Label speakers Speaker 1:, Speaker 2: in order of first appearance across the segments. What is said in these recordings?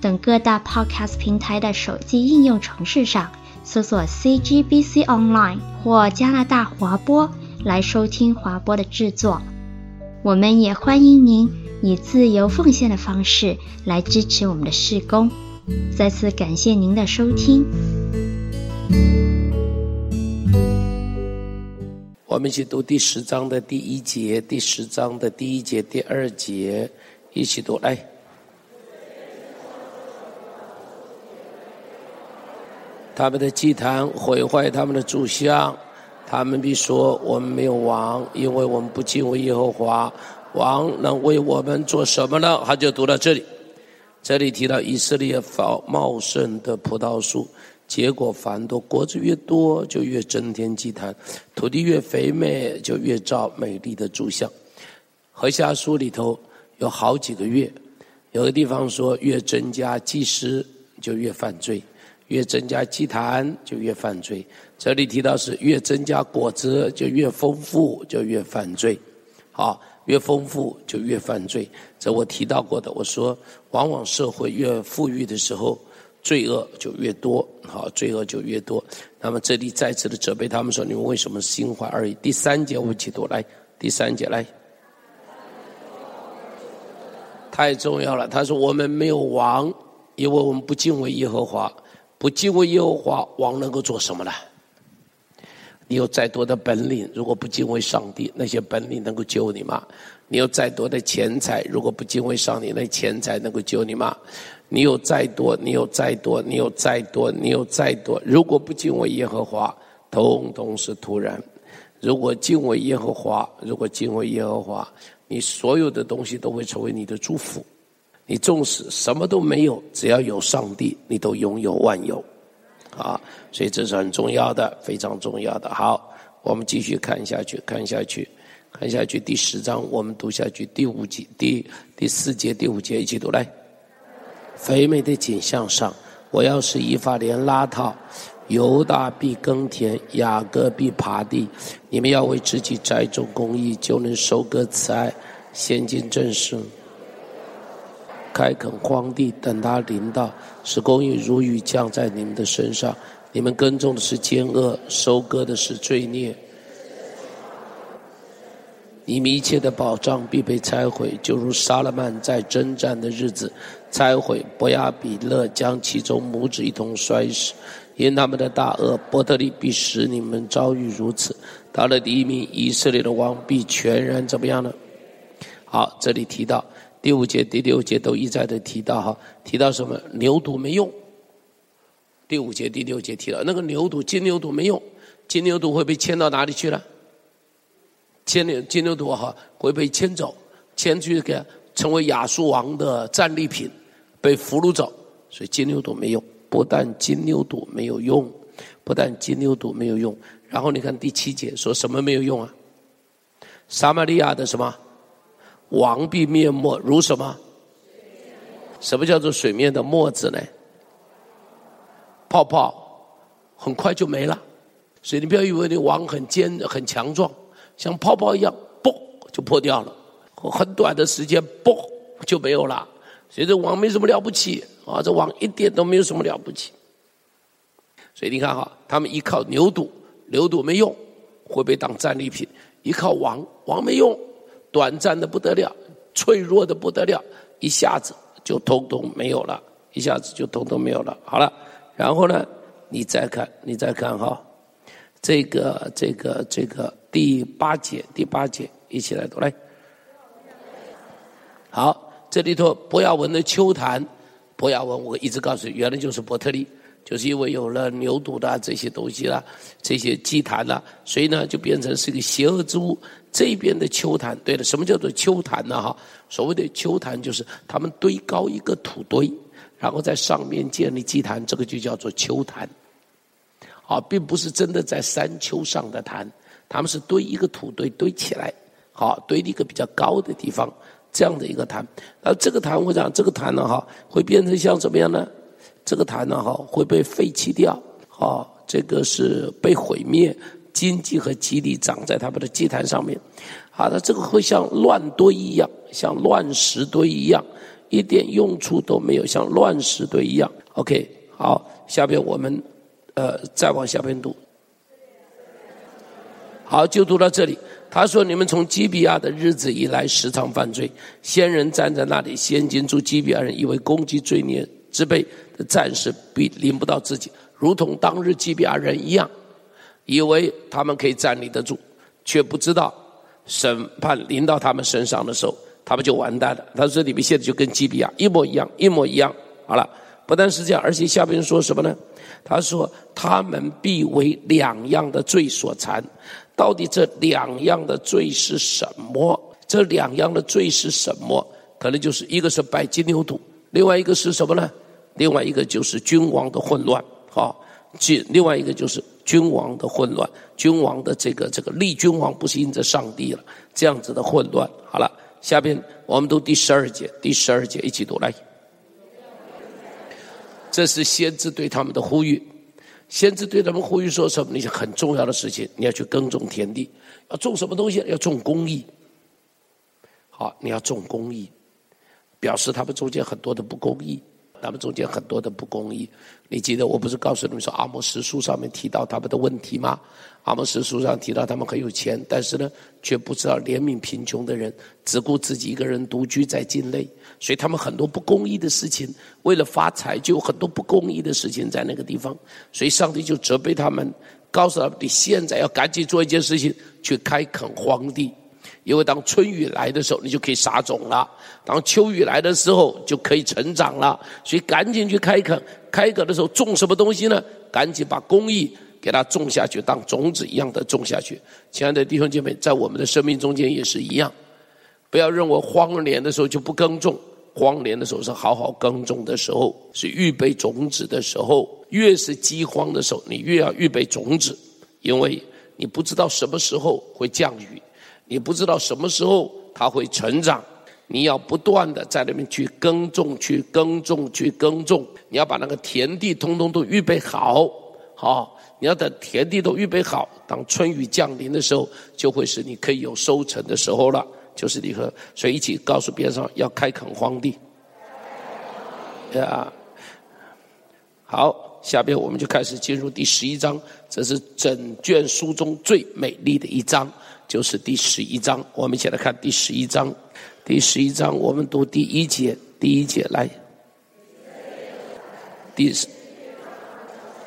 Speaker 1: 等各大 Podcast 平台的手机应用程式上搜索 CGBC Online 或加拿大华播来收听华播的制作。我们也欢迎您以自由奉献的方式来支持我们的事工。再次感谢您的收听。
Speaker 2: 我们一起读第十章的第一节，第十章的第一节、第二节，一起读来。他们的祭坛毁坏他们的柱像，他们必说：我们没有王，因为我们不敬畏耶和华。王能为我们做什么呢？他就读到这里，这里提到以色列茂茂盛的葡萄树。结果繁多，果子越多，就越增添祭坛；土地越肥美，就越造美丽的柱像。何西阿书里头有好几个月，有个地方说越增加祭司就越犯罪，越增加祭坛就越犯罪。这里提到是越增加果子就越丰富，就越犯罪。好，越丰富就越犯罪。这我提到过的，我说往往社会越富裕的时候。罪恶就越多，好，罪恶就越多。那么这里再次的责备他们说：“你们为什么心怀二意？”第三节我们一起读来，第三节来，太重要了。他说：“我们没有王，因为我们不敬畏耶和华。不敬畏耶和华，王能够做什么呢？你有再多的本领，如果不敬畏上帝，那些本领能够救你吗？你有再多的钱财，如果不敬畏上帝，那钱财能够救你吗？”你有再多，你有再多，你有再多，你有再多。如果不敬畏耶和华，通通是徒然。如果敬畏耶和华，如果敬畏耶和华，你所有的东西都会成为你的祝福。你纵使什么都没有，只要有上帝，你都拥有万有。啊，所以这是很重要的，非常重要的。好，我们继续看下去，看下去，看下去。第十章，我们读下去。第五节，第第四节，第五节，一起读来。肥美的景象上，我要是以法莲拉套，犹大必耕田，雅各必耙地。你们要为自己栽种公益，就能收割慈爱，先进正事，开垦荒地，等他临到，使公义如雨降在你们的身上。你们耕种的是奸恶，收割的是罪孽。你们一切的保障必被拆毁，就如沙勒曼在征战的日子。拆毁伯亚比勒，将其中母子一同摔死，因他们的大恶，伯特利必使你们遭遇如此。到了黎明，以。色列的王必全然怎么样呢？好，这里提到第五节、第六节都一再的提到哈，提到什么？牛犊没用。第五节、第六节提到那个牛犊，金牛犊没用，金牛犊会被牵到哪里去了？牵牛金牛犊哈会被牵走，牵去给成为亚述王的战利品。被俘虏走，所以金牛犊没用。不但金牛犊没有用，不但金牛犊没有用。然后你看第七节说什么没有用啊？撒玛利亚的什么王必灭没，如什么？什么叫做水面的沫子呢？泡泡很快就没了。所以你不要以为你王很坚很强壮，像泡泡一样，嘣就破掉了。很短的时间，嘣就没有了。所以这王没什么了不起啊，这王一点都没有什么了不起。所以你看哈，他们依靠牛犊，牛犊没用，会被当战利品；依靠王，王没用，短暂的不得了，脆弱的不得了，一下子就通通没有了，一下子就通通没有了。好了，然后呢，你再看，你再看哈，这个这个这个第八节，第八节一起来读来，好。这里头伯亚文的秋坛，伯亚文我一直告诉你，原来就是伯特利，就是因为有了牛犊的这些东西啦，这些祭坛啦，所以呢就变成是一个邪恶之物。这边的丘坛，对了，什么叫做丘坛呢？哈，所谓的丘坛就是他们堆高一个土堆，然后在上面建立祭坛，这个就叫做丘坛。啊，并不是真的在山丘上的坛，他们是堆一个土堆堆起来，好堆一个比较高的地方，这样的一个坛。而这个坛会这样，这个坛呢哈，会变成像怎么样呢？这个坛呢哈，会被废弃掉，啊，这个是被毁灭，荆棘和蒺藜长在他们的祭坛上面。好的，这个会像乱堆一样，像乱石堆一样，一点用处都没有，像乱石堆一样。OK，好，下边我们。呃，再往下边读。好，就读到这里。他说：“你们从基比亚的日子以来，时常犯罪。先人站在那里，现今诸基比亚人以为攻击罪孽之辈的战士必临不到自己，如同当日基比亚人一样，以为他们可以站立得住，却不知道审判临到他们身上的时候，他们就完蛋了。”他说：“你们现在就跟基比亚一模一样，一模一样。”好了，不但是这样，而且下边说什么呢？他说：“他们必为两样的罪所缠，到底这两样的罪是什么？这两样的罪是什么？可能就是一个是拜金牛犊，另外一个是什么呢？另外一个就是君王的混乱。好，另另外一个就是君王的混乱，君王的这个这个立君王不是因着上帝了，这样子的混乱。好了，下边我们读第十二节，第十二节一起读来。”这是先知对他们的呼吁，先知对他们呼吁说什么？那些很重要的事情，你要去耕种田地，要种什么东西？要种公益。好，你要种公益，表示他们中间很多的不公义。他们中间很多的不公义，你记得我不是告诉你们说阿摩司书上面提到他们的问题吗？阿摩司书上提到他们很有钱，但是呢，却不知道怜悯贫穷的人，只顾自己一个人独居在境内，所以他们很多不公义的事情，为了发财就有很多不公义的事情在那个地方，所以上帝就责备他们，告诉他们你现在要赶紧做一件事情，去开垦荒地。因为当春雨来的时候，你就可以撒种了；当秋雨来的时候，就可以成长了。所以赶紧去开垦，开垦的时候种什么东西呢？赶紧把公益给它种下去，当种子一样的种下去。亲爱的弟兄姐妹，在我们的生命中间也是一样，不要认为荒年的时候就不耕种，荒年的时候是好好耕种的时候，是预备种子的时候。越是饥荒的时候，你越要预备种子，因为你不知道什么时候会降雨。你不知道什么时候它会成长，你要不断的在那边去耕种、去耕种、去耕种。你要把那个田地通通都预备好，好，你要等田地都预备好，当春雨降临的时候，就会是你可以有收成的时候了。就是你和所以一起告诉别人要开垦荒地，呀，好，下边我们就开始进入第十一章，这是整卷书中最美丽的一章。就是第十一章，我们一起来看第十一章。第十一章，我们读第一节，第一节来。第十，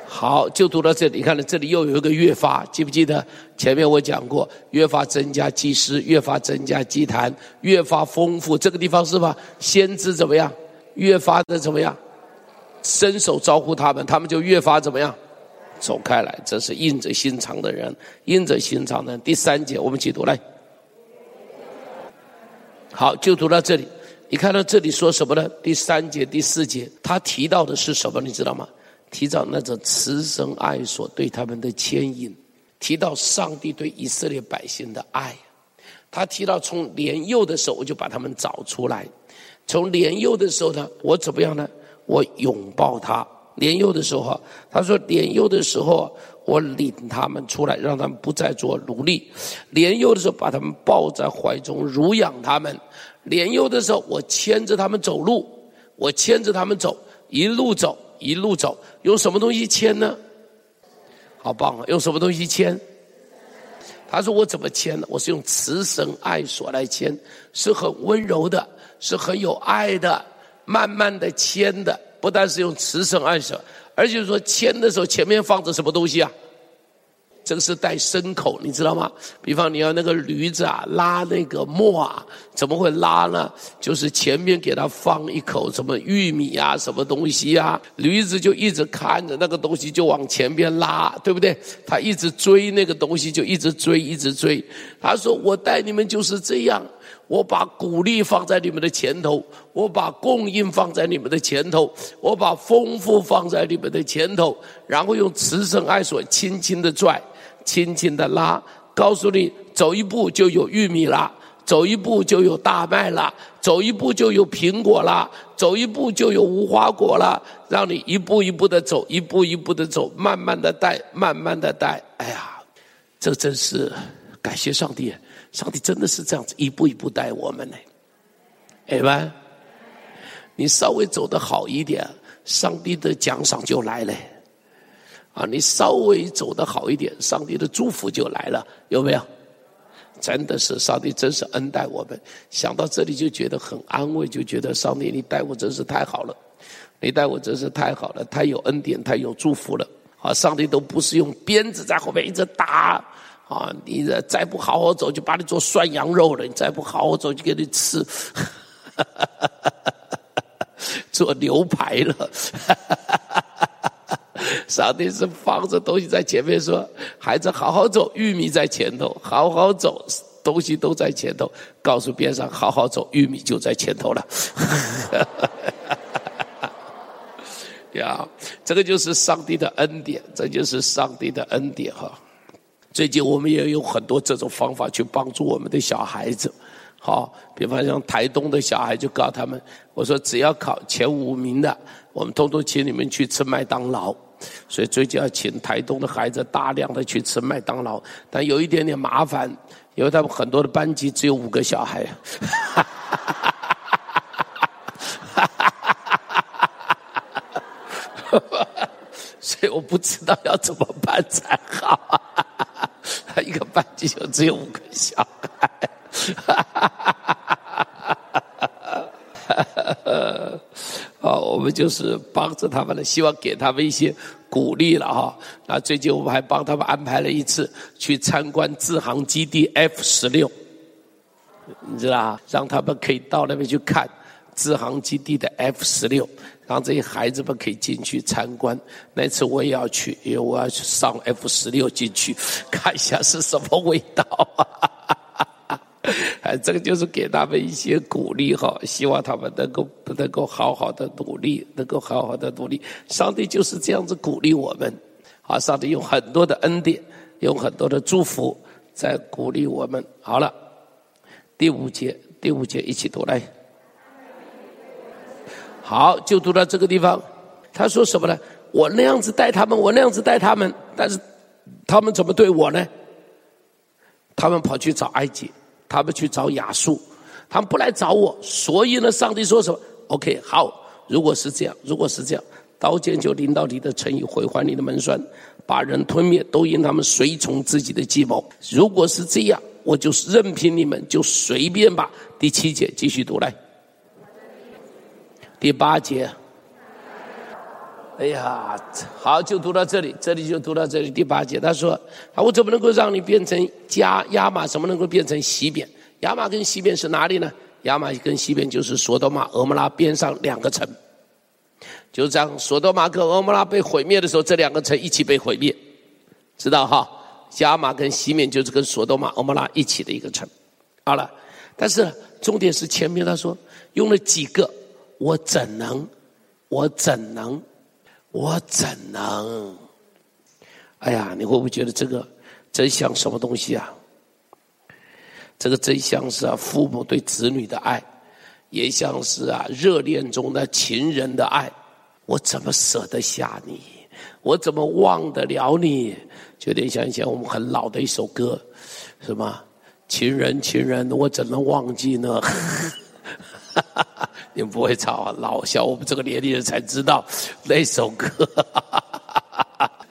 Speaker 2: 好，就读到这里。你看了这里又有一个越发，记不记得？前面我讲过，越发增加祭司，越发增加祭坛，越发丰富。这个地方是吧？先知怎么样？越发的怎么样？伸手招呼他们，他们就越发怎么样？走开来，这是硬着心肠的人，硬着心肠的人。第三节，我们一起读来。好，就读到这里。你看到这里说什么呢？第三节、第四节，他提到的是什么？你知道吗？提到那种慈绳爱所对他们的牵引，提到上帝对以色列百姓的爱。他提到从年幼的时候我就把他们找出来，从年幼的时候呢，我怎么样呢？我拥抱他。年幼的时候，他说：“年幼的时候，我领他们出来，让他们不再做奴隶。年幼的时候，把他们抱在怀中，乳养他们。年幼的时候，我牵着他们走路，我牵着他们走，一路走，一路走。用什么东西牵呢？好棒啊！用什么东西牵？他说：我怎么牵呢？我是用慈绳爱索来牵，是很温柔的，是很有爱的，慢慢的牵的。”不但是用慈绳爱索，而且说牵的时候前面放着什么东西啊？这个是带牲口，你知道吗？比方你要那个驴子啊，拉那个磨啊，怎么会拉呢？就是前面给它放一口什么玉米啊，什么东西啊，驴子就一直看着那个东西就往前边拉，对不对？他一直追那个东西，就一直追，一直追。他说：“我带你们就是这样。”我把鼓励放在你们的前头，我把供应放在你们的前头，我把丰富放在你们的前头，然后用慈绳爱索轻轻的拽，轻轻的拉，告诉你走一步就有玉米啦，走一步就有大麦啦，走一步就有苹果啦，走一步就有无花果啦，让你一步一步的走，一步一步的走，慢慢的带，慢慢的带。哎呀，这真是感谢上帝。上帝真的是这样子一步一步带我们呢，哎吧？你稍微走得好一点，上帝的奖赏就来了。啊，你稍微走得好一点，上帝的祝福就来了，有没有？真的是上帝真是恩待我们。想到这里就觉得很安慰，就觉得上帝你待我真是太好了，你待我真是太好了，太有恩典，太有祝福了。啊，上帝都不是用鞭子在后面一直打。啊！你这再不好好走，就把你做涮羊肉了；你再不好好走，就给你吃，做牛排了。上帝是放着东西在前面说：“孩子，好好走，玉米在前头，好好走，东西都在前头。”告诉边上：“好好走，玉米就在前头了。”呀，这个就是上帝的恩典，这就是上帝的恩典哈。最近我们也有很多这种方法去帮助我们的小孩子，好，比方像台东的小孩就告诉他们，我说只要考前五名的，我们通通请你们去吃麦当劳。所以最近要请台东的孩子大量的去吃麦当劳，但有一点点麻烦，因为他们很多的班级只有五个小孩，所以我不知道要怎么办才好。一个班级就只有五个小孩，啊，我们就是帮着他们了，希望给他们一些鼓励了哈。那最近我们还帮他们安排了一次去参观志航基地 F 十六，你知道，让他们可以到那边去看志航基地的 F 十六。让这些孩子们可以进去参观，那次我也要去，因为我要去上 F 十六进去看一下是什么味道。哎，这个就是给他们一些鼓励哈，希望他们能够能够好好的努力，能够好好的努力。上帝就是这样子鼓励我们，啊，上帝用很多的恩典，用很多的祝福在鼓励我们。好了，第五节，第五节一起读来。好，就读到这个地方。他说什么呢？我那样子带他们，我那样子带他们，但是他们怎么对我呢？他们跑去找埃及，他们去找亚述，他们不来找我。所以呢，上帝说什么？OK，好，如果是这样，如果是这样，刀剑就临到你的城邑，毁坏你的门栓，把人吞灭，都因他们随从自己的计谋。如果是这样，我就任凭你们，就随便吧。第七节继续读来。第八节，哎呀，好，就读到这里，这里就读到这里。第八节，他说：“啊，我怎么能够让你变成加亚玛？怎么能够变成西边？亚玛跟西边是哪里呢？亚玛跟西边就是索多玛、俄摩拉边上两个城。就这样，索多玛跟俄摩拉被毁灭的时候，这两个城一起被毁灭，知道哈？亚玛跟西面就是跟索多玛、俄摩拉一起的一个城。好了，但是重点是前面他说用了几个。”我怎能？我怎能？我怎能？哎呀，你会不会觉得这个真像什么东西啊？这个真像是啊，父母对子女的爱，也像是啊，热恋中的情人的爱。我怎么舍得下你？我怎么忘得了你？就有点像以前我们很老的一首歌，什么？情人，情人，我怎能忘记呢？你们不会唱啊，老笑，我们这个年龄人才知道那首歌。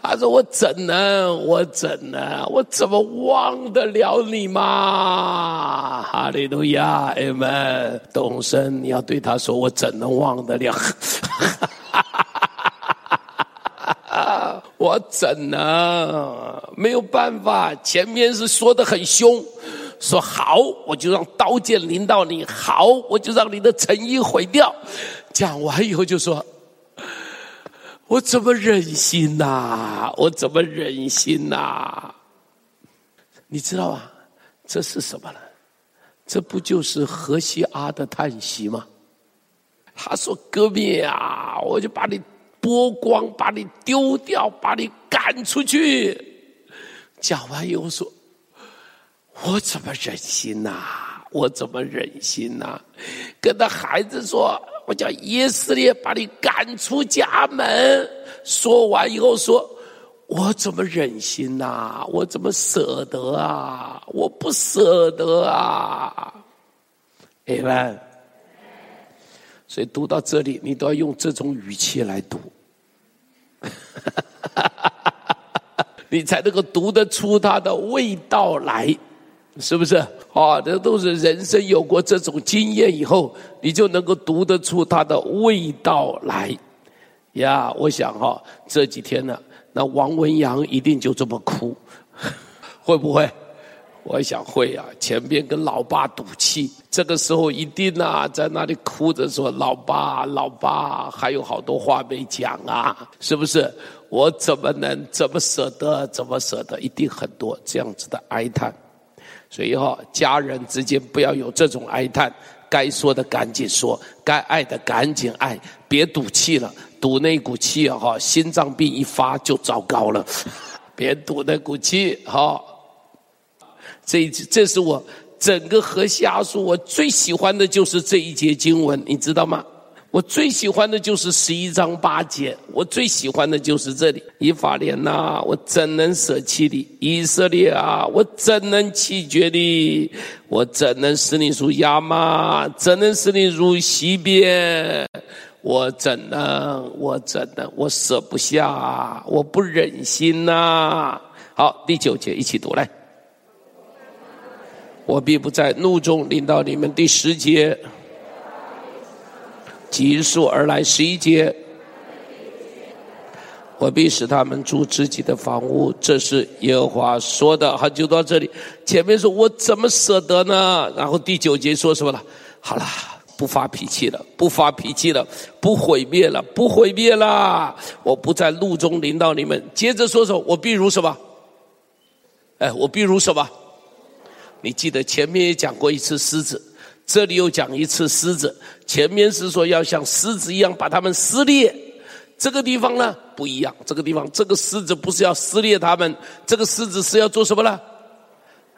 Speaker 2: 他说：“我怎能？我怎能？我怎么忘得了你吗？”哈利路亚，阿门。东升，你要对他说：“我怎能忘得了？”我怎能？没有办法，前面是说的很凶。说好，我就让刀剑临到你；好，我就让你的诚意毁掉。讲完以后就说：“我怎么忍心呐？我怎么忍心呐？”你知道吗？这是什么呢？这不就是荷西阿的叹息吗？他说：“哥们啊，我就把你剥光，把你丢掉，把你赶出去。”讲完以后说：“我怎么忍心呐？我怎么忍心呐？”跟他孩子说：“我叫以色列把你赶出家门。”说完以后说。我怎么忍心呐？我怎么舍得啊？我不舍得啊！哎们，所以读到这里，你都要用这种语气来读，你才能够读得出它的味道来，是不是？啊，这都是人生有过这种经验以后，你就能够读得出它的味道来。呀，我想哈，这几天呢。那王文洋一定就这么哭，会不会？我想会啊。前边跟老爸赌气，这个时候一定啊，在那里哭着说：“老爸，老爸，还有好多话没讲啊，是不是？我怎么能怎么舍得？怎么舍得？一定很多这样子的哀叹。所以哈，家人之间不要有这种哀叹，该说的赶紧说，该爱的赶紧爱，别赌气了。”赌那股气啊，哈，心脏病一发就糟糕了。别赌那股气，哈。这这是我整个何西阿书，我最喜欢的就是这一节经文，你知道吗？我最喜欢的就是十一章八节，我最喜欢的就是这里。以法莲呐，我怎能舍弃你？以色列啊，我怎能弃绝你？我怎能使你如亚玛？怎能使你如西边？我怎能？我怎能？我舍不下，我不忍心呐、好，第九节一起读来。我必不在怒中领到你们。第十节，急速而来。十一节，我必使他们住自己的房屋。这是耶和华说的。好，就到这里。前面说我怎么舍得呢？然后第九节说什么了？好了。不发脾气了，不发脾气了，不毁灭了，不毁灭了。我不在怒中临到你们。接着说说，我必如什么？哎，我必如什么？你记得前面也讲过一次狮子，这里又讲一次狮子。前面是说要像狮子一样把他们撕裂，这个地方呢不一样。这个地方，这个狮子不是要撕裂他们，这个狮子是要做什么呢？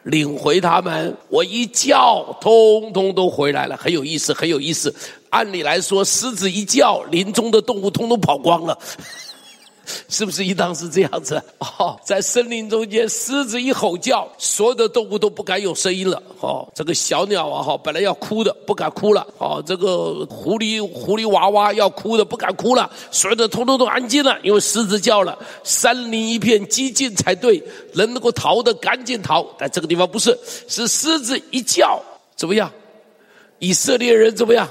Speaker 2: 领回他们，我一叫，通通都回来了，很有意思，很有意思。按理来说，狮子一叫，林中的动物通通跑光了。是不是应当是这样子？哦，在森林中间，狮子一吼叫，所有的动物都不敢有声音了。哦，这个小鸟啊，哈，本来要哭的，不敢哭了。哦，这个狐狸狐狸娃娃要哭的，不敢哭了。所有的通通都安静了，因为狮子叫了。山林一片寂静才对，人能够逃的赶紧逃。但这个地方不是，是狮子一叫，怎么样？以色列人怎么样？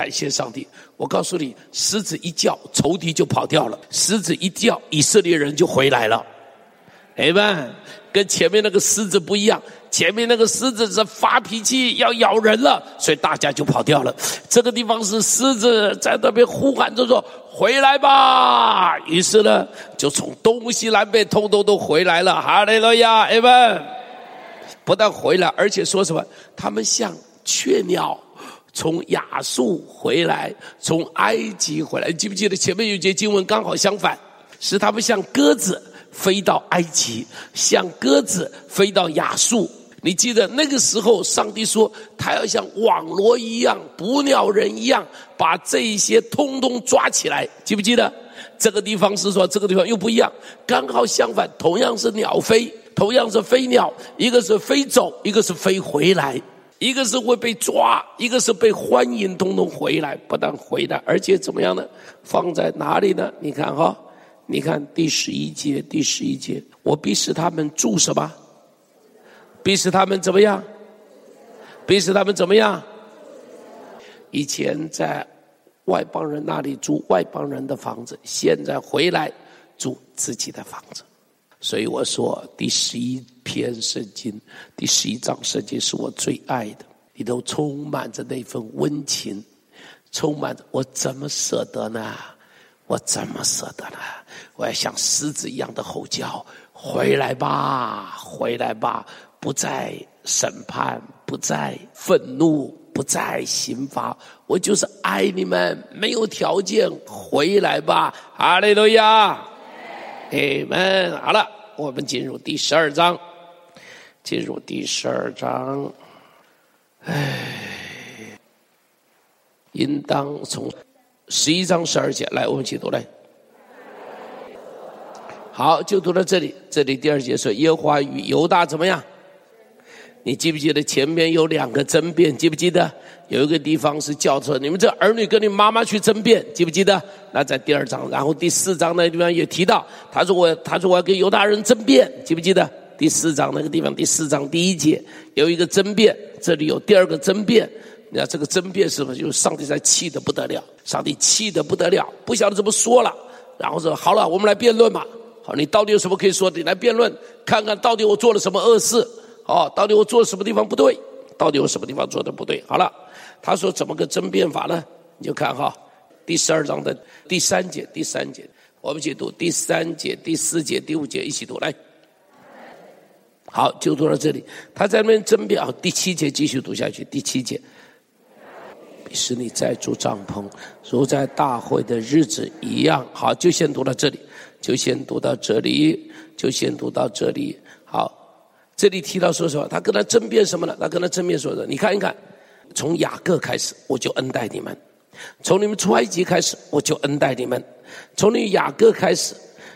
Speaker 2: 感谢上帝。我告诉你，狮子一叫，仇敌就跑掉了；狮子一叫，以色列人就回来了。哎们，跟前面那个狮子不一样，前面那个狮子是发脾气要咬人了，所以大家就跑掉了。这个地方是狮子在那边呼喊着说：“回来吧！”于是呢，就从东西南北通通都回来了。哈利路亚！哎们，不但回来，而且说什么？他们像雀鸟。从亚述回来，从埃及回来，你记不记得前面有节经文刚好相反，是他们像鸽子飞到埃及，像鸽子飞到亚述。你记得那个时候，上帝说他要像网罗一样，捕鸟人一样，把这一些通通抓起来。记不记得？这个地方是说，这个地方又不一样，刚好相反，同样是鸟飞，同样是飞鸟，一个是飞走，一个是飞回来。一个是会被抓，一个是被欢迎，通通回来，不但回来，而且怎么样呢？放在哪里呢？你看哈，你看第十一节，第十一节，我逼使他们住什么？逼使他们怎么样？逼使他们怎么样？以前在外邦人那里住外邦人的房子，现在回来住自己的房子。所以我说，第十一篇圣经，第十一章圣经是我最爱的，里头充满着那份温情，充满着我怎么舍得呢？我怎么舍得呢？我要像狮子一样的吼叫，回来吧，回来吧，不再审判，不再愤怒，不再刑罚，我就是爱你们，没有条件回来吧。哈利路亚，你们。好了，我们进入第十二章，进入第十二章。唉，应当从十一章十二节来，我们一起读来。好，就读到这里。这里第二节说：“耶和华与犹大怎么样？你记不记得前面有两个争辩？记不记得有一个地方是叫做你们这儿女跟你妈妈去争辩？记不记得？那在第二章，然后第四章那个地方也提到，他说我他说我要跟犹大人争辩，记不记得？第四章那个地方，第四章第一节有一个争辩，这里有第二个争辩。你看这个争辩是不是就是上帝在气得不得了？上帝气得不得了，不晓得怎么说了，然后说好了，我们来辩论吧。”好，你到底有什么可以说的？你来辩论，看看到底我做了什么恶事？哦，到底我做什么地方不对？到底我什么地方做的不对？好了，他说怎么个争辩法呢？你就看哈，第十二章的第三节，第三节，我们一起读第三节、第四节、第五节，一起读来。好，就读到这里。他在那边争辩啊，第七节继续读下去。第七节，使你再住帐篷，如在大会的日子一样。好，就先读到这里。就先读到这里，就先读到这里。好，这里提到说什么？他跟他争辩什么呢？他跟他争辩说的，你看一看，从雅各开始，我就恩待你们；从你们出埃及开始，我就恩待你们；从你雅各开始，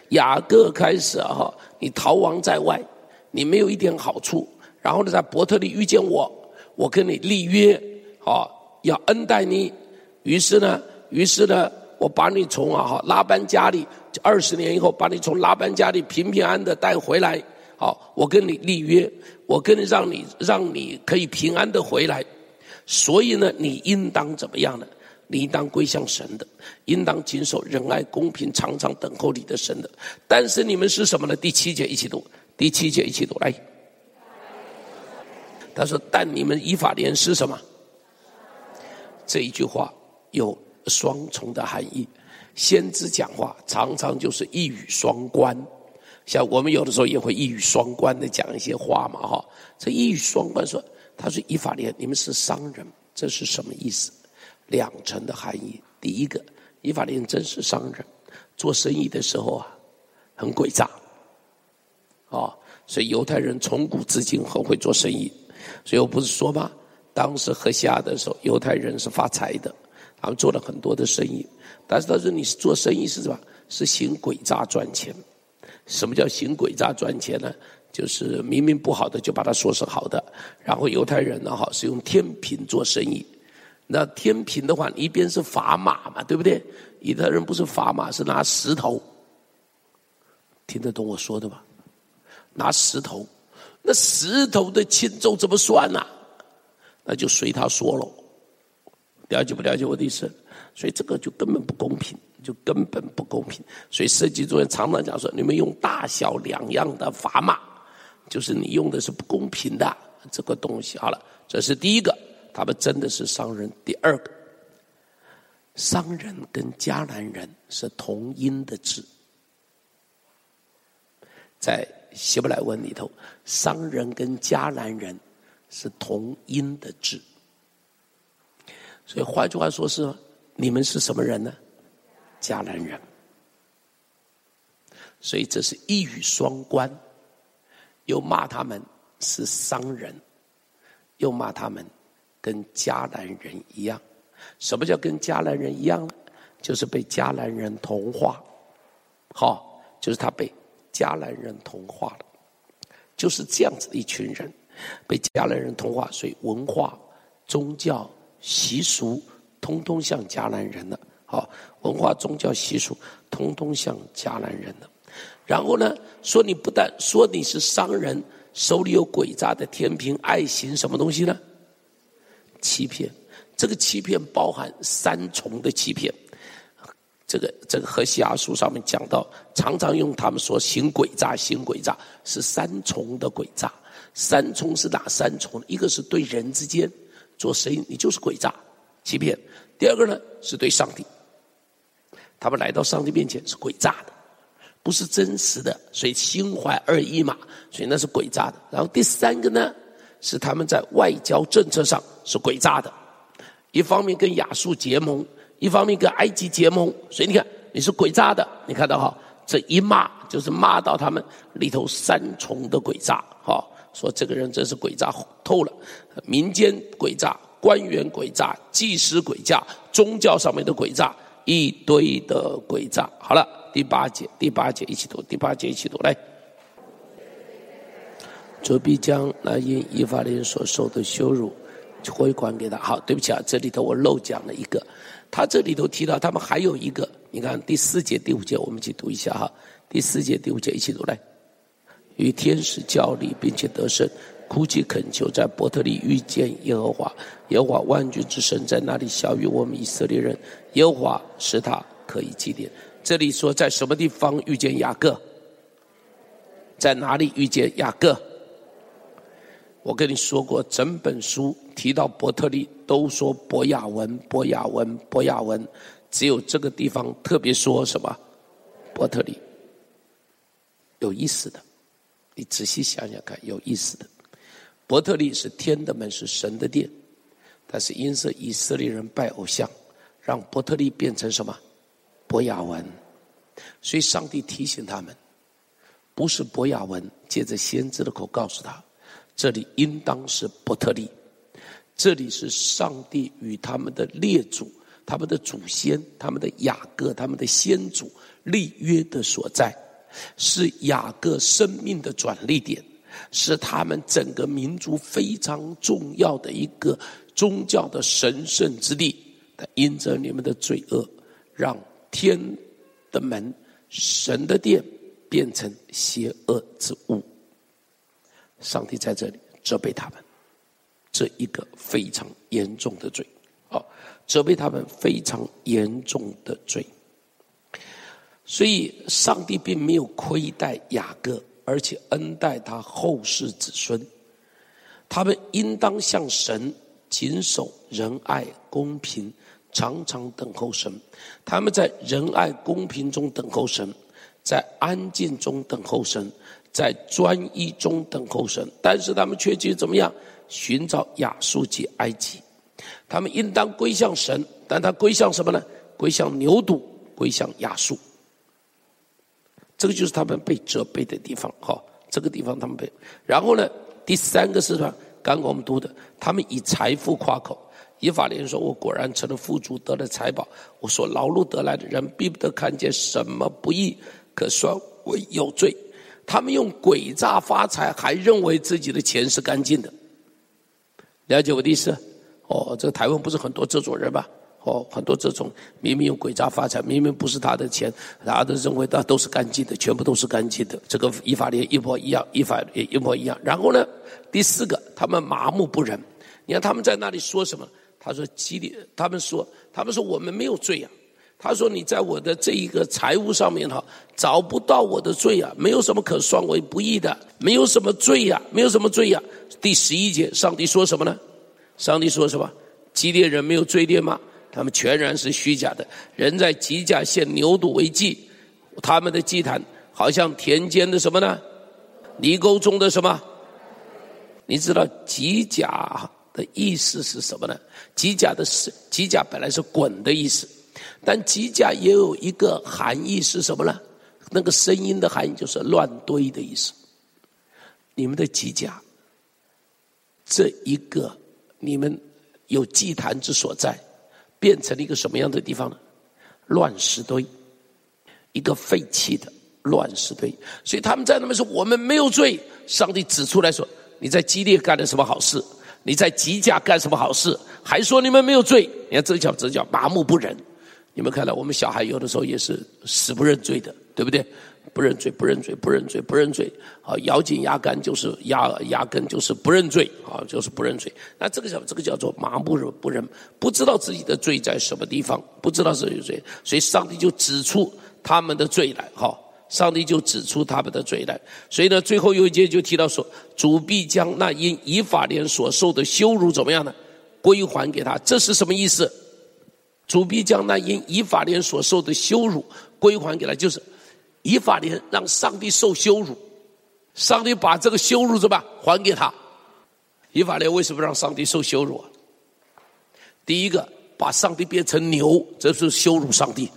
Speaker 2: 雅各开始啊，你逃亡在外，你没有一点好处。然后呢，在伯特利遇见我，我跟你立约，啊，要恩待你。于是呢，于是呢。我把你从啊哈拉班家里二十年以后把你从拉班家里平平安安的带回来，好，我跟你立约，我跟你让你让你可以平安的回来，所以呢，你应当怎么样呢？你应当归向神的，应当谨守仁爱公平，常常等候你的神的。但是你们是什么呢？第七节一起读，第七节一起读来。他说：“但你们依法莲是什么？”这一句话有。双重的含义，先知讲话常常就是一语双关，像我们有的时候也会一语双关的讲一些话嘛，哈。这一语双关说，他说以法莲，你们是商人，这是什么意思？两层的含义。第一个，以法莲真是商人，做生意的时候啊，很诡诈，啊，所以犹太人从古至今很会做生意。所以我不是说吗？当时何西阿的时候，犹太人是发财的。他们做了很多的生意，但是他说：“你是做生意是什么？是行诡诈赚钱。什么叫行诡诈赚钱呢？就是明明不好的就把它说是好的。然后犹太人呢，哈是用天平做生意。那天平的话，一边是砝码嘛，对不对？犹太人不是砝码，是拿石头。听得懂我说的吧？拿石头，那石头的轻重怎么算呢？那就随他说喽。”了解不了解我的意思？所以这个就根本不公平，就根本不公平。所以设计作业常常讲说：“你们用大小两样的砝码，就是你用的是不公平的这个东西。”好了，这是第一个，他们真的是商人。第二个，商人跟迦南人是同音的字，在希伯来文里头，商人跟迦南人是同音的字。所以换句话说是，你们是什么人呢？迦南人。所以这是一语双关，又骂他们是商人，又骂他们跟迦南人一样。什么叫跟迦南人一样呢？就是被迦南人同化。好，就是他被迦南人同化了，就是这样子的一群人被迦南人同化，所以文化、宗教。习俗通通像迦南人的，好，文化、宗教、习俗通通像迦南人的。然后呢，说你不但说你是商人，手里有诡诈的天平，爱行什么东西呢？欺骗。这个欺骗包含三重的欺骗。这个这个何西阿书上面讲到，常常用他们说行诡诈，行诡诈是三重的诡诈。三重是哪三重？一个是对人之间。做生意，你就是诡诈、欺骗。第二个呢，是对上帝，他们来到上帝面前是诡诈的，不是真实的，所以心怀二意嘛，所以那是诡诈的。然后第三个呢，是他们在外交政策上是诡诈的，一方面跟亚述结盟，一方面跟埃及结盟，所以你看你是诡诈的，你看到哈，这一骂就是骂到他们里头三重的诡诈，哈，说这个人真是诡诈透了，民间诡诈，官员诡诈，祭司诡诈，宗教上面的诡诈，一堆的诡诈。好了，第八节，第八节一起读，第八节一起读，来。主必将那因以法莲所受的羞辱回还给他。好，对不起啊，这里头我漏讲了一个。他这里头提到他们还有一个，你看第四节、第五节，我们一起读一下哈。第四节、第五节一起读来。与天使较力，并且得胜，哭泣恳求，在伯特利遇见耶和华。耶和华万军之神在那里晓諭我们以色列人，耶和华使他可以记念。这里说在什么地方遇见雅各？在哪里遇见雅各？我跟你说过，整本书提到伯特利都说伯亚文、伯亚文、伯亚文，只有这个地方特别说什么伯特利，有意思的，你仔细想想看，有意思的。伯特利是天的门，是神的殿，但是因着以色列人拜偶像，让伯特利变成什么？伯雅文，所以上帝提醒他们，不是伯雅文，借着先知的口告诉他。这里应当是伯特利，这里是上帝与他们的列祖、他们的祖先、他们的雅各、他们的先祖立约的所在，是雅各生命的转捩点，是他们整个民族非常重要的一个宗教的神圣之地。但因着你们的罪恶，让天的门、神的殿变成邪恶之物。上帝在这里责备他们，这一个非常严重的罪，啊，责备他们非常严重的罪。所以，上帝并没有亏待雅各，而且恩待他后世子孙。他们应当向神谨守仁爱公平，常常等候神。他们在仁爱公平中等候神，在安静中等候神。在专一中等候神，但是他们却去怎么样？寻找亚述及埃及。他们应当归向神，但他归向什么呢？归向牛犊，归向亚述。这个就是他们被责备的地方。哈，这个地方他们被。然后呢，第三个是什么？刚刚我们读的，他们以财富夸口。以法莲说：“我果然成了富足，得了财宝。我所劳碌得来的人，必不得看见什么不义，可算为有罪。”他们用诡诈发财，还认为自己的钱是干净的。了解我的意思？哦，这个台湾不是很多这种人吧？哦，很多这种明明用诡诈发财，明明不是他的钱，大家都认为他都是干净的，全部都是干净的。这个依法莲一模一样，依法也一模一样。然后呢，第四个，他们麻木不仁。你看他们在那里说什么？他说：“基列，他们说，他们说我们没有罪呀。”他说：“你在我的这一个财务上面哈，找不到我的罪啊，没有什么可算为不义的，没有什么罪呀，没有什么罪呀。”第十一节，上帝说什么呢？上帝说什么？基列人没有罪孽吗？他们全然是虚假的。人在吉甲献牛犊为祭，他们的祭坛好像田间的什么呢？泥沟中的什么？你知道吉甲的意思是什么呢？吉甲的是吉甲本来是滚的意思。但吉甲也有一个含义是什么呢？那个声音的含义就是乱堆的意思。你们的吉甲，这一个你们有祭坛之所在，变成了一个什么样的地方呢？乱石堆，一个废弃的乱石堆。所以他们在那边说：“我们没有罪。”上帝指出来说：“你在基列干了什么好事？你在吉甲干什么好事？还说你们没有罪？你看这叫这叫麻木不仁。”你们看到，我们小孩有的时候也是死不认罪的，对不对？不认罪，不认罪，不认罪，不认罪。啊，咬紧牙根就是牙牙根就是不认罪啊，就是不认罪。那这个叫这个叫做麻木不认，不知道自己的罪在什么地方，不知道自己的罪，所以上帝就指出他们的罪来。哈，上帝就指出他们的罪来。所以呢，最后有一节就提到说，主必将那因以法莲所受的羞辱怎么样呢？归还给他。这是什么意思？主必将那因以法莲所受的羞辱归还给他，就是以法莲让上帝受羞辱，上帝把这个羞辱怎么？还给他。以法莲为什么让上帝受羞辱啊？第一个，把上帝变成牛，这是羞辱上帝，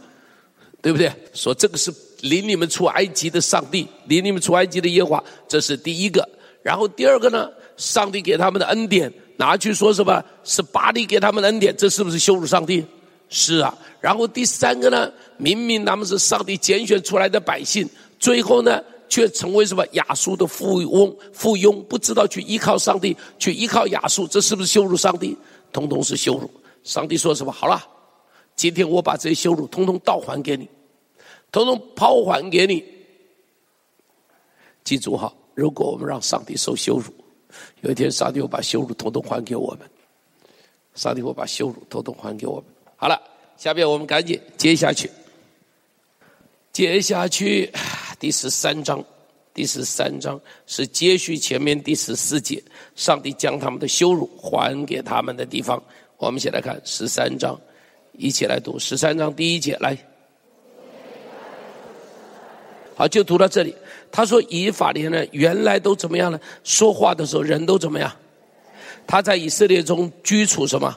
Speaker 2: 对不对？说这个是领你们出埃及的上帝，领你们出埃及的耶和华，这是第一个。然后第二个呢，上帝给他们的恩典拿去说什么？是巴力给他们的恩典，这是不是羞辱上帝？是啊。然后第三个呢，明明他们是上帝拣选出来的百姓，最后呢，却成为什么亚述的附庸？附庸不知道去依靠上帝，去依靠亚述，这是不是羞辱上帝？通通是羞辱。上帝说什么？好了，今天我把这些羞辱通通倒还给你，通通抛还给你。记住哈，如果我们让上帝受羞辱，有一天上帝会把羞辱通通还给我们。上帝会把羞辱通通还给我们。好了，下面我们赶紧接下去，接下去第十三章。第十三章是接续前面第十四节，上帝将他们的羞辱还给他们的地方。我们一起来看十三章，一起来读十三章第一节来。好，就读到这里。他说：“以法莲呢，原来都怎么样呢？说话的时候人都怎么样？他在以色列中居处什么？”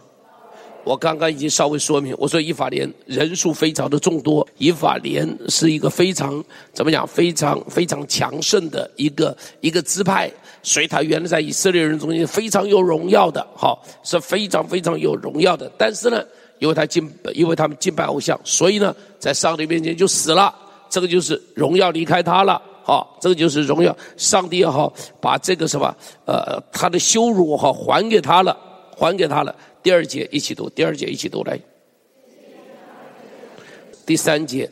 Speaker 2: 我刚刚已经稍微说明，我说以法莲人数非常的众多，以法莲是一个非常怎么讲，非常非常强盛的一个一个支派，所以他原来在以色列人中间非常有荣耀的，好，是非常非常有荣耀的。但是呢，因为他敬，因为他们敬拜偶像，所以呢，在上帝面前就死了，这个就是荣耀离开他了，好，这个就是荣耀，上帝也好把这个什么，呃，他的羞辱好还给他了，还给他了。第二节一起读，第二节一起读来。第三节，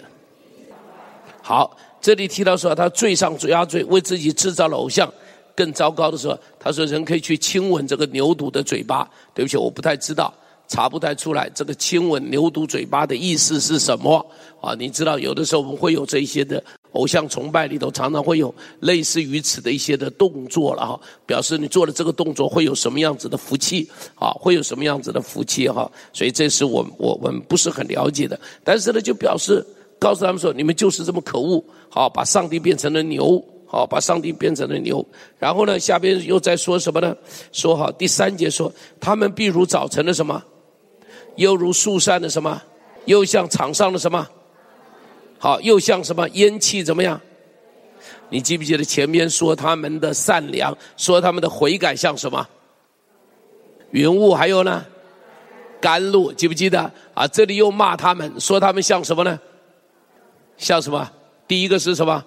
Speaker 2: 好，这里提到说他罪上加罪，为自己制造了偶像。更糟糕的时候，他说人可以去亲吻这个牛犊的嘴巴。对不起，我不太知道，查不太出来这个亲吻牛犊嘴巴的意思是什么啊？你知道，有的时候我们会有这些的。偶像崇拜里头常常会有类似于此的一些的动作了哈，表示你做了这个动作会有什么样子的福气啊？会有什么样子的福气哈？所以这是我我我们不是很了解的，但是呢，就表示告诉他们说，你们就是这么可恶，好，把上帝变成了牛，好，把上帝变成了牛。然后呢，下边又在说什么呢？说好第三节说，他们必如早晨的什么，又如树上的什么，又像场上的什么。好，又像什么烟气怎么样？你记不记得前面说他们的善良，说他们的悔改像什么？云雾，还有呢？甘露，记不记得？啊，这里又骂他们，说他们像什么呢？像什么？第一个是什么？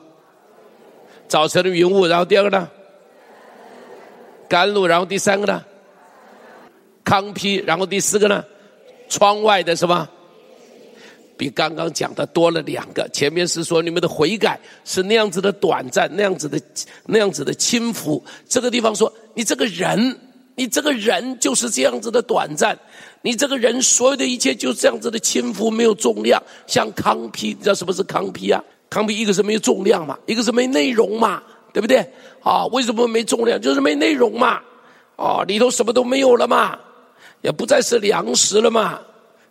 Speaker 2: 早晨的云雾，然后第二个呢？甘露，然后第三个呢？糠秕，然后第四个呢？窗外的什么？比刚刚讲的多了两个，前面是说你们的悔改是那样子的短暂，那样子的那样子的轻浮。这个地方说你这个人，你这个人就是这样子的短暂，你这个人所有的一切就这样子的轻浮，没有重量，像糠秕，你知道什么是糠秕啊？糠秕一个是没有重量嘛，一个是没内容嘛，对不对？啊，为什么没重量？就是没内容嘛，啊，里头什么都没有了嘛，也不再是粮食了嘛。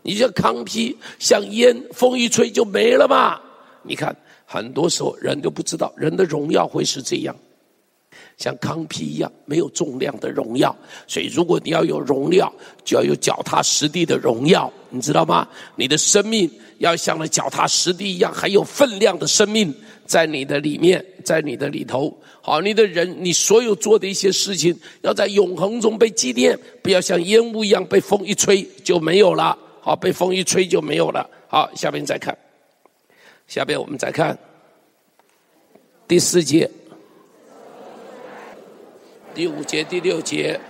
Speaker 2: 你像糠皮，像烟，风一吹就没了嘛。你看，很多时候人都不知道，人的荣耀会是这样，像糠皮一样没有重量的荣耀。所以，如果你要有荣耀，就要有脚踏实地的荣耀，你知道吗？你的生命要像那脚踏实地一样，还有分量的生命在你的里面，在你的里头。好，你的人，你所有做的一些事情，要在永恒中被纪念，不要像烟雾一样被风一吹就没有了。好，被风一吹就没有了。好，下边再看，下边我们再看第四节、第五节、第六节，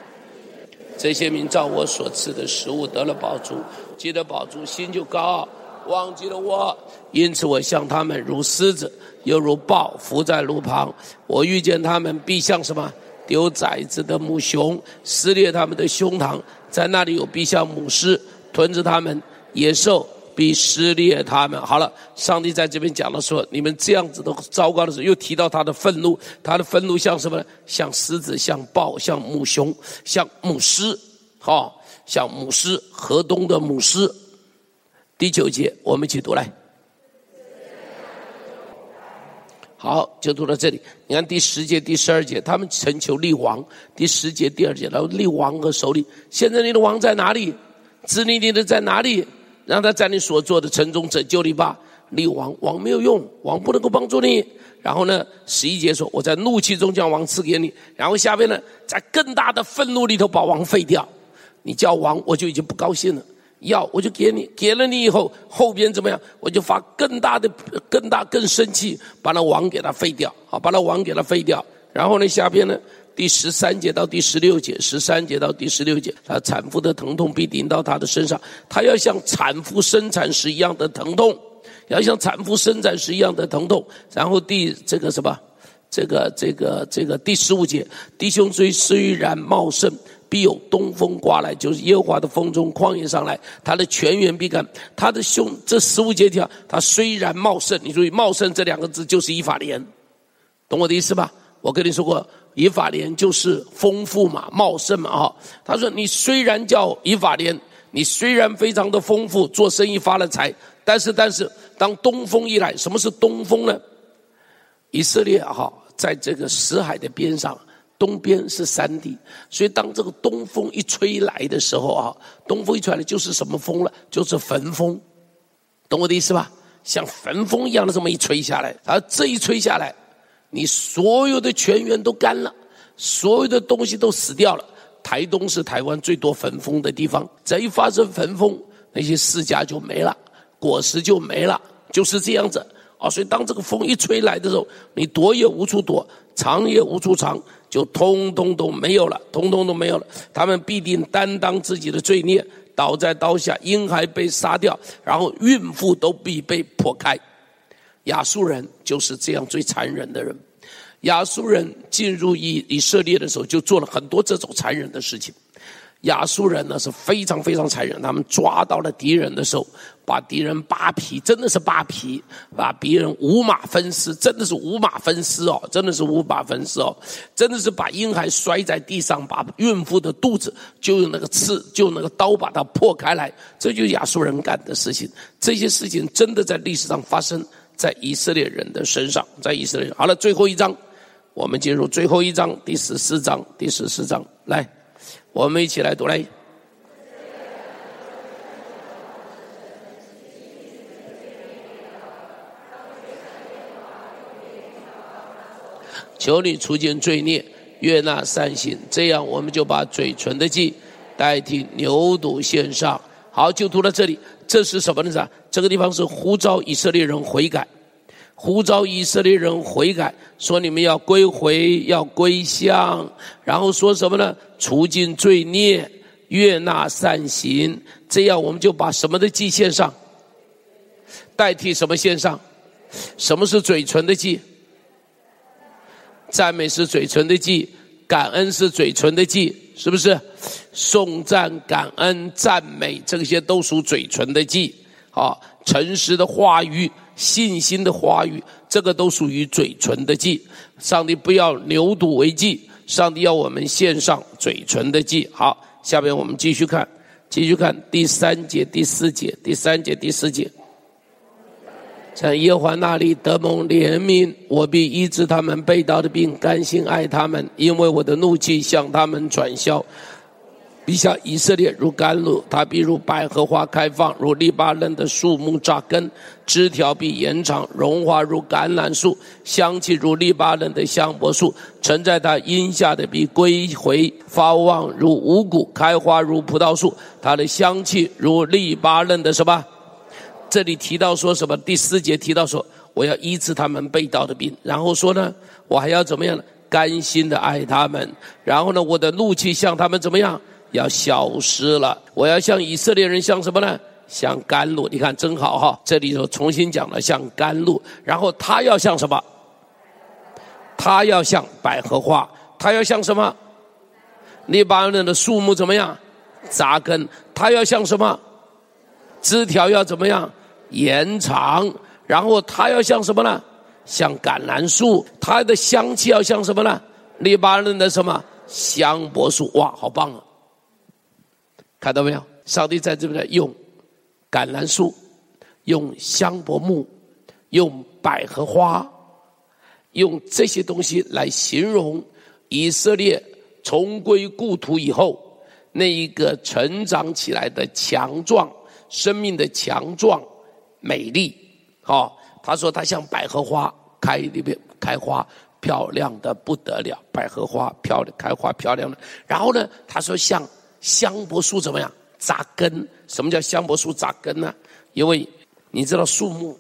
Speaker 2: 这些民照我所赐的食物得了宝珠，记得宝珠，心就高傲，忘记了我，因此我向他们如狮子，又如豹伏在路旁。我遇见他们，必像什么？丢崽子的母熊，撕裂他们的胸膛，在那里有必像母狮。吞吃他们，野兽必撕裂他们。好了，上帝在这边讲的时候，你们这样子的糟糕的时候，又提到他的愤怒，他的愤怒像什么呢？像狮子，像豹，像母熊，像母狮，好，像母狮，河东的母狮。第九节，我们一起读来。好，就读到这里。你看第十节、第十二节，他们恳求立王。第十节、第二节，然后立王和首领。现在你的王在哪里？治理你的在哪里？让他在你所做的城中拯救你吧。立王，王没有用，王不能够帮助你。然后呢，十一节说：“我在怒气中将王赐给你。”然后下边呢，在更大的愤怒里头把王废掉。你叫王，我就已经不高兴了。要我就给你，给了你以后，后边怎么样？我就发更大的、更大、更生气，把那王给他废掉，好，把那王给他废掉。然后呢，下边呢，第十三节到第十六节，十三节到第十六节，他产妇的疼痛必临到他的身上，他要像产妇生产时一样的疼痛，要像产妇生产时一样的疼痛。然后第这个什么，这个这个这个第十五节，弟兄虽虽然茂盛。必有东风刮来，就是耶和华的风从旷野上来，他的全员必干。他的胸这十五节条，他虽然茂盛，你注意“茂盛”这两个字就是以法莲，懂我的意思吧？我跟你说过，以法莲就是丰富嘛，茂盛嘛，哈。他说你虽然叫以法莲，你虽然非常的丰富，做生意发了财，但是但是当东风一来，什么是东风呢？以色列哈，在这个死海的边上。东边是山地，所以当这个东风一吹来的时候啊，东风一吹来就是什么风了？就是焚风，懂我的意思吧？像焚风一样的这么一吹下来，而这一吹下来，你所有的泉源都干了，所有的东西都死掉了。台东是台湾最多焚风的地方，这一发生焚风，那些释迦就没了，果实就没了，就是这样子啊。所以当这个风一吹来的时候，你躲也无处躲，藏也无处藏。就通通都没有了，通通都没有了。他们必定担当自己的罪孽，倒在刀下，婴孩被杀掉，然后孕妇都必被剖开。亚述人就是这样最残忍的人。亚述人进入以以色列的时候，就做了很多这种残忍的事情。亚述人呢是非常非常残忍，他们抓到了敌人的时候，把敌人扒皮，真的是扒皮，把敌人五马分尸，真的是五马分尸哦，真的是五马分尸哦，真的是把婴孩摔在地上，把孕妇的肚子就用那个刺，就用那个刀把它破开来，这就是亚述人干的事情。这些事情真的在历史上发生在以色列人的身上，在以色列人。好了，最后一章，我们进入最后一章，第十四章，第十四章，来。我们一起来读来。求你除尽罪孽，悦纳善行，这样我们就把嘴唇的祭代替牛犊献上。好，就读到这里。这是什么意思啊？这个地方是呼召以色列人悔改，呼召以色列人悔改，说你们要归回，要归向，然后说什么呢？除尽罪孽，悦纳善行，这样我们就把什么的祭献上，代替什么献上？什么是嘴唇的祭？赞美是嘴唇的祭，感恩是嘴唇的祭，是不是？颂赞、感恩、赞美，这些都属嘴唇的祭。啊，诚实的话语、信心的话语，这个都属于嘴唇的祭。上帝不要牛犊为祭。上帝要我们献上嘴唇的祭。好，下面我们继续看，继续看第三节、第四节、第三节、第四节。在耶和华那里得蒙怜悯，我必医治他们背道的病，甘心爱他们，因为我的怒气向他们转消。必像以色列如甘露，它必如百合花开放，如利巴嫩的树木扎根，枝条必延长，荣华如橄榄树，香气如利巴嫩的香柏树。沉在它荫下的必归回，发旺如五谷，开花如葡萄树。它的香气如利巴嫩的什么？这里提到说什么？第四节提到说，我要医治他们背道的病，然后说呢，我还要怎么样呢？甘心的爱他们，然后呢，我的怒气向他们怎么样？要消失了，我要像以色列人像什么呢？像甘露，你看真好哈！这里头重新讲了像甘露，然后他要像什么？他要像百合花，他要像什么？利巴嫩的树木怎么样？扎根，他要像什么？枝条要怎么样？延长，然后他要像什么呢？像橄榄树，它的香气要像什么呢？利巴嫩的什么？香柏树，哇，好棒啊！看到没有？上帝在这边用橄榄树、用香柏木、用百合花用这些东西来形容以色列重归故土以后那一个成长起来的强壮、生命的强壮、美丽。好，他说他像百合花开里边开花，漂亮的不得了。百合花漂亮，开花漂亮的。然后呢，他说像香柏树怎么样？扎根？什么叫香柏树扎根呢？因为你知道树木。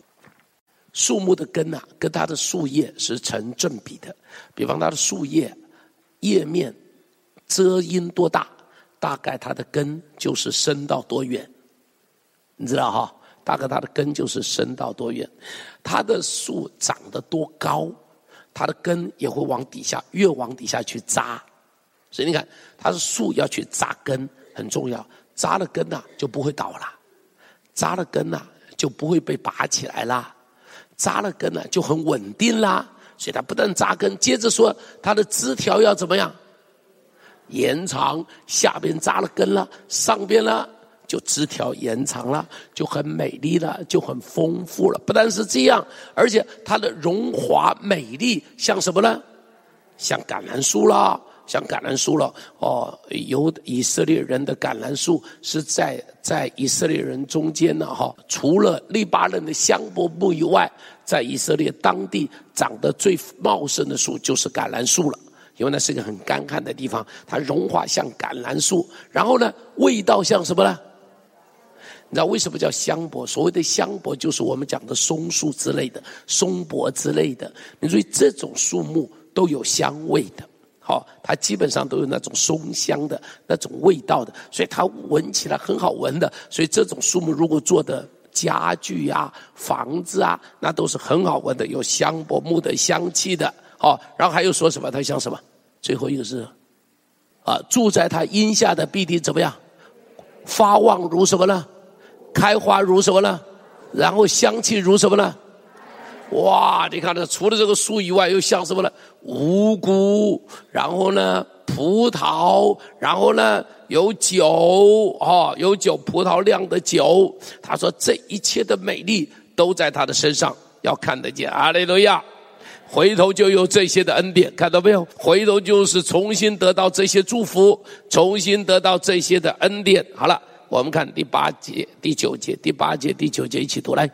Speaker 2: 树木的根呐、啊，跟它的树叶是成正比的。比方它的树叶叶面遮阴多大，大概它的根就是伸到多远。你知道哈？大概它的根就是伸到多远。它的树长得多高，它的根也会往底下越往底下去扎。所以你看，它的树要去扎根很重要。扎了根呐、啊，就不会倒了；扎了根呐、啊，就不会被拔起来啦。扎了根呢，就很稳定啦。所以它不但扎根，接着说它的枝条要怎么样？延长，下边扎了根了，上边呢就枝条延长了，就很美丽了，就很丰富了。不但是这样，而且它的荣华美丽像什么呢？像橄榄树啦。像橄榄树了哦，有以色列人的橄榄树是在在以色列人中间呢哈。除了利巴嫩的香柏木以外，在以色列当地长得最茂盛的树就是橄榄树了，因为那是一个很干旱的地方，它荣华像橄榄树，然后呢，味道像什么呢？你知道为什么叫香柏？所谓的香柏就是我们讲的松树之类的、松柏之类的。你注意，这种树木都有香味的。好，它基本上都有那种松香的那种味道的，所以它闻起来很好闻的。所以这种树木如果做的家具啊、房子啊，那都是很好闻的，有香柏木的香气的。好，然后还有说什么？它像什么？最后一个是，啊，住在它荫下的必定怎么样？发旺如什么呢？开花如什么呢？然后香气如什么呢？哇，你看这除了这个树以外，又像什么呢？五谷，然后呢，葡萄，然后呢，有酒，啊，有酒，葡萄酿的酒。他说，这一切的美丽都在他的身上，要看得见。阿利路亚，回头就有这些的恩典，看到没有？回头就是重新得到这些祝福，重新得到这些的恩典。好了，我们看第八节、第九节、第八节、第九节一起读来。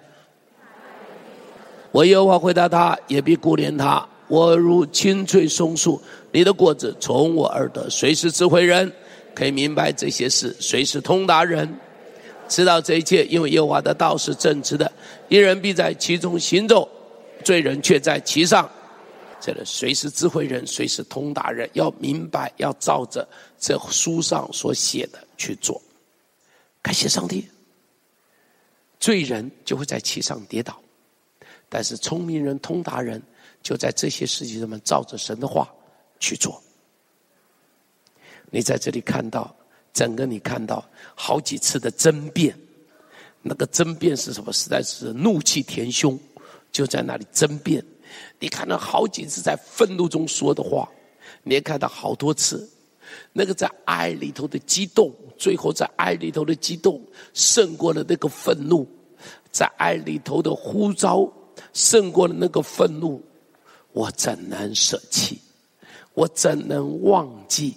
Speaker 2: 我耶和华回答他，也必顾念他。我如青翠松树，你的果子从我而得。谁是智慧人？可以明白这些事。谁是通达人？知道这一切，因为耶和华的道是正直的。一人必在其中行走，罪人却在其上。这个谁是智慧人？谁是通达人？要明白，要照着这书上所写的去做。感谢上帝，罪人就会在其上跌倒。但是聪明人、通达人就在这些事情上面照着神的话去做。你在这里看到，整个你看到好几次的争辩，那个争辩是什么？实在是怒气填胸，就在那里争辩。你看到好几次在愤怒中说的话，你也看到好多次，那个在爱里头的激动，最后在爱里头的激动胜过了那个愤怒，在爱里头的呼召。胜过了那个愤怒，我怎能舍弃？我怎能忘记？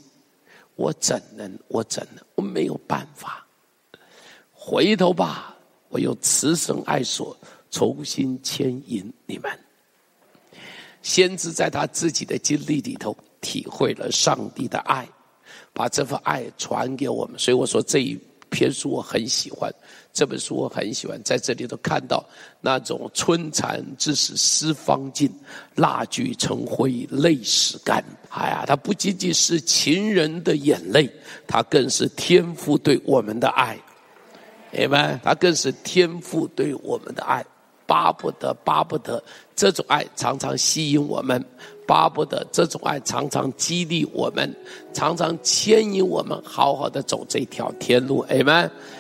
Speaker 2: 我怎能？我怎能？我没有办法。回头吧，我用慈神爱所重新牵引你们。先知在他自己的经历里头体会了上帝的爱，把这份爱传给我们。所以我说这一篇书我很喜欢。这本书我很喜欢，在这里头看到那种春蚕致使丝方尽，蜡炬成灰泪始干。哎呀，它不仅仅是情人的眼泪，它更是天父对我们的爱，明白？它更是天父对我们的爱，巴不得巴不得这种爱常常吸引我们，巴不得这种爱常常激励我们，常常牵引我们好好的走这条天路，哎们。